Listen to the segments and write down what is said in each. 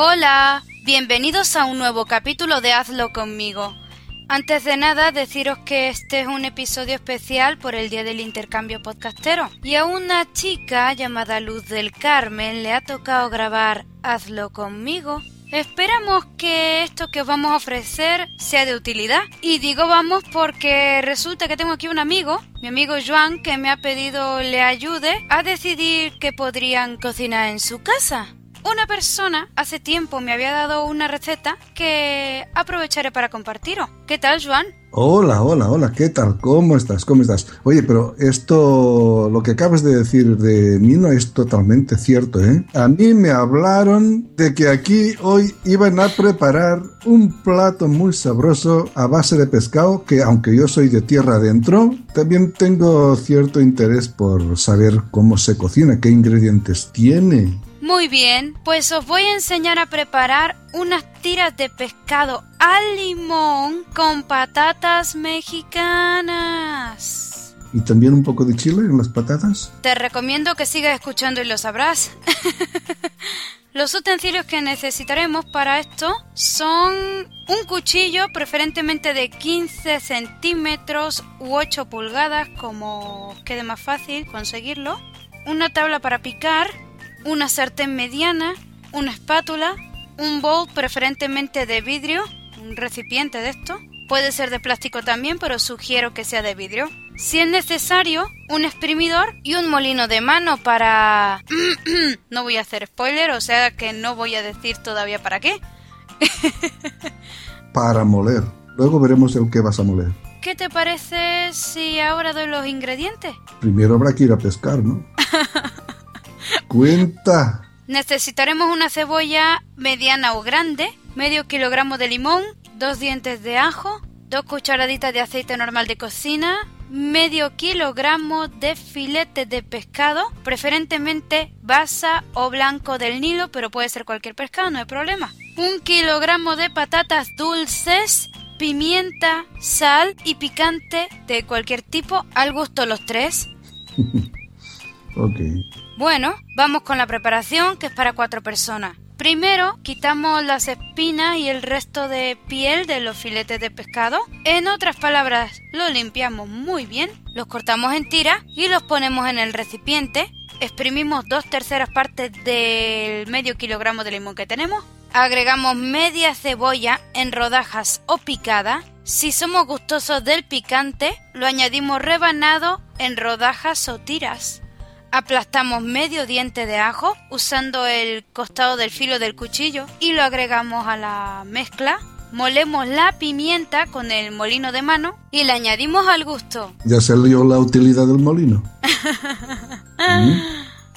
Hola, bienvenidos a un nuevo capítulo de Hazlo conmigo. Antes de nada, deciros que este es un episodio especial por el Día del Intercambio Podcastero. Y a una chica llamada Luz del Carmen le ha tocado grabar Hazlo conmigo. Esperamos que esto que os vamos a ofrecer sea de utilidad. Y digo vamos porque resulta que tengo aquí un amigo, mi amigo Joan, que me ha pedido le ayude a decidir qué podrían cocinar en su casa. Una persona hace tiempo me había dado una receta que aprovecharé para compartiros. ¿Qué tal, Joan? Hola, hola, hola, ¿qué tal? ¿Cómo estás? ¿Cómo estás? Oye, pero esto, lo que acabas de decir de mí no es totalmente cierto, ¿eh? A mí me hablaron de que aquí hoy iban a preparar un plato muy sabroso a base de pescado que aunque yo soy de tierra adentro, también tengo cierto interés por saber cómo se cocina, qué ingredientes tiene. Muy bien, pues os voy a enseñar a preparar unas tiras de pescado al limón con patatas mexicanas. ¿Y también un poco de chile en las patatas? Te recomiendo que sigas escuchando y lo sabrás. Los utensilios que necesitaremos para esto son un cuchillo preferentemente de 15 centímetros u 8 pulgadas como quede más fácil conseguirlo, una tabla para picar, una sartén mediana, una espátula, un bowl preferentemente de vidrio, un recipiente de esto. Puede ser de plástico también, pero sugiero que sea de vidrio. Si es necesario, un exprimidor y un molino de mano para... no voy a hacer spoiler, o sea que no voy a decir todavía para qué. para moler. Luego veremos el que vas a moler. ¿Qué te parece si ahora doy los ingredientes? Primero habrá que ir a pescar, ¿no? Cuenta. Necesitaremos una cebolla mediana o grande, medio kilogramo de limón, dos dientes de ajo, dos cucharaditas de aceite normal de cocina, medio kilogramo de filete de pescado, preferentemente basa o blanco del Nilo, pero puede ser cualquier pescado, no hay problema. Un kilogramo de patatas dulces, pimienta, sal y picante de cualquier tipo, al gusto los tres. ok. Bueno, vamos con la preparación que es para cuatro personas. Primero, quitamos las espinas y el resto de piel de los filetes de pescado. En otras palabras, lo limpiamos muy bien, los cortamos en tiras y los ponemos en el recipiente. Exprimimos dos terceras partes del medio kilogramo de limón que tenemos. Agregamos media cebolla en rodajas o picada. Si somos gustosos del picante, lo añadimos rebanado en rodajas o tiras. Aplastamos medio diente de ajo usando el costado del filo del cuchillo y lo agregamos a la mezcla. Molemos la pimienta con el molino de mano y le añadimos al gusto. Ya salió la utilidad del molino. ¿Mm?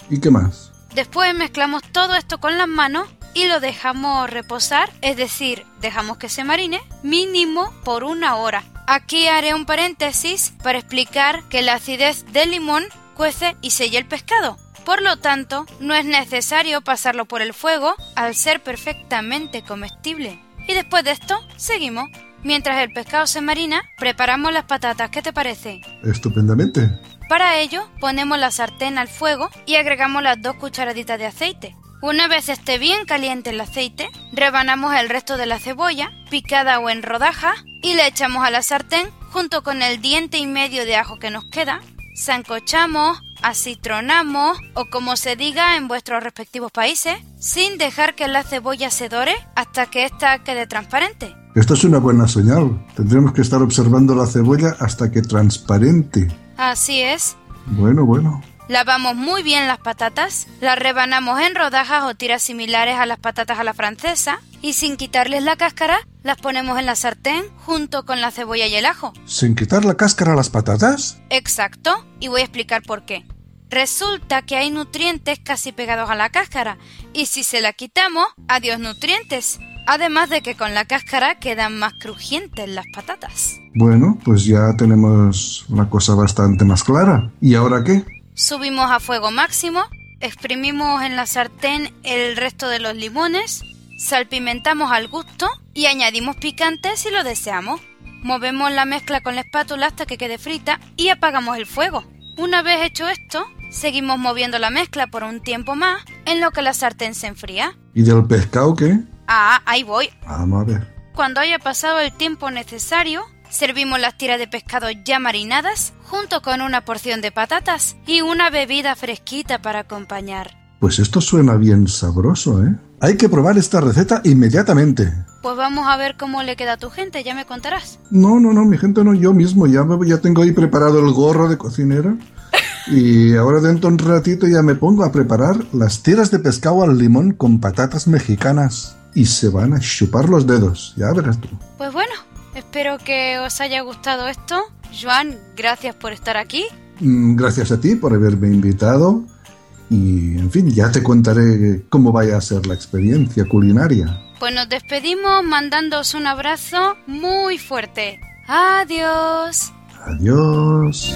¿Y qué más? Después mezclamos todo esto con las manos y lo dejamos reposar, es decir, dejamos que se marine mínimo por una hora. Aquí haré un paréntesis para explicar que la acidez del limón cuece y sella el pescado. Por lo tanto, no es necesario pasarlo por el fuego al ser perfectamente comestible. Y después de esto, seguimos. Mientras el pescado se marina, preparamos las patatas. ¿Qué te parece? Estupendamente. Para ello, ponemos la sartén al fuego y agregamos las dos cucharaditas de aceite. Una vez esté bien caliente el aceite, rebanamos el resto de la cebolla, picada o en rodajas, y le echamos a la sartén junto con el diente y medio de ajo que nos queda. Sancochamos, acitronamos o como se diga en vuestros respectivos países, sin dejar que la cebolla se dore hasta que ésta quede transparente. Esto es una buena señal. Tendremos que estar observando la cebolla hasta que transparente. Así es. Bueno, bueno. Lavamos muy bien las patatas, las rebanamos en rodajas o tiras similares a las patatas a la francesa y sin quitarles la cáscara las ponemos en la sartén junto con la cebolla y el ajo. ¿Sin quitar la cáscara a las patatas? Exacto, y voy a explicar por qué. Resulta que hay nutrientes casi pegados a la cáscara y si se la quitamos, adiós nutrientes. Además de que con la cáscara quedan más crujientes las patatas. Bueno, pues ya tenemos la cosa bastante más clara. ¿Y ahora qué? Subimos a fuego máximo, exprimimos en la sartén el resto de los limones, salpimentamos al gusto y añadimos picante si lo deseamos. Movemos la mezcla con la espátula hasta que quede frita y apagamos el fuego. Una vez hecho esto, seguimos moviendo la mezcla por un tiempo más en lo que la sartén se enfría. ¿Y del pescado qué? Ah, ahí voy. Vamos a ver. Cuando haya pasado el tiempo necesario, servimos las tiras de pescado ya marinadas junto con una porción de patatas y una bebida fresquita para acompañar. Pues esto suena bien sabroso, ¿eh? Hay que probar esta receta inmediatamente. Pues vamos a ver cómo le queda a tu gente, ya me contarás. No, no, no, mi gente no, yo mismo. Ya, ya tengo ahí preparado el gorro de cocinera. Y ahora dentro de un ratito ya me pongo a preparar las tiras de pescado al limón con patatas mexicanas. Y se van a chupar los dedos, ya verás tú. Pues bueno, espero que os haya gustado esto. Joan, gracias por estar aquí. Mm, Gracias a ti por haberme invitado. Y, en fin, ya te contaré cómo vaya a ser la experiencia culinaria. Pues nos despedimos mandándoos un abrazo muy fuerte. Adiós. Adiós.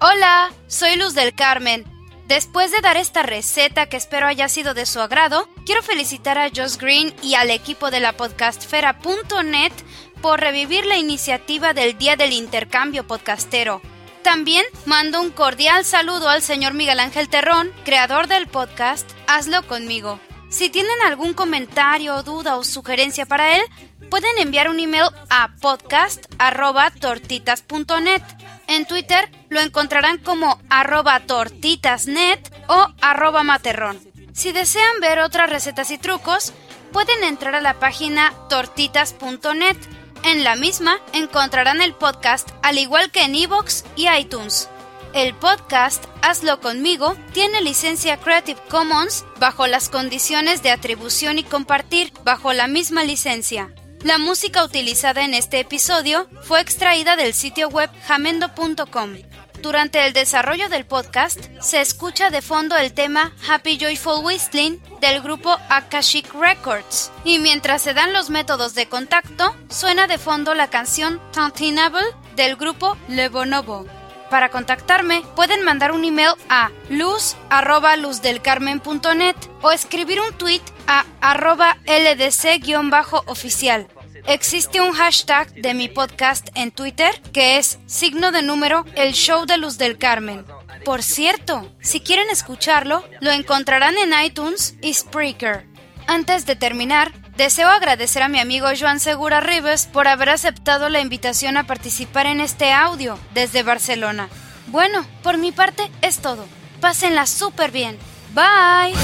Hola, soy Luz del Carmen. Después de dar esta receta que espero haya sido de su agrado, quiero felicitar a Josh Green y al equipo de la podcastfera.net por revivir la iniciativa del Día del Intercambio Podcastero. También mando un cordial saludo al señor Miguel Ángel Terrón, creador del podcast Hazlo conmigo. Si tienen algún comentario, duda o sugerencia para él, pueden enviar un email a podcast.tortitas.net. En Twitter lo encontrarán como arroba tortitasnet o arroba materrón. Si desean ver otras recetas y trucos, pueden entrar a la página tortitas.net. En la misma encontrarán el podcast al igual que en iVoox y iTunes. El podcast Hazlo conmigo tiene licencia Creative Commons bajo las condiciones de atribución y compartir bajo la misma licencia. La música utilizada en este episodio fue extraída del sitio web jamendo.com. Durante el desarrollo del podcast se escucha de fondo el tema Happy Joyful Whistling del grupo Akashic Records y mientras se dan los métodos de contacto suena de fondo la canción Tantinable del grupo Le Bonobo. Para contactarme pueden mandar un email a luz@luzdelcarmen.net o escribir un tweet a arroba ldc-oficial. Existe un hashtag de mi podcast en Twitter que es signo de número el show de Luz del Carmen. Por cierto, si quieren escucharlo, lo encontrarán en iTunes y Spreaker. Antes de terminar, deseo agradecer a mi amigo Joan Segura Ribes por haber aceptado la invitación a participar en este audio desde Barcelona. Bueno, por mi parte es todo. Pásenla súper bien. Bye.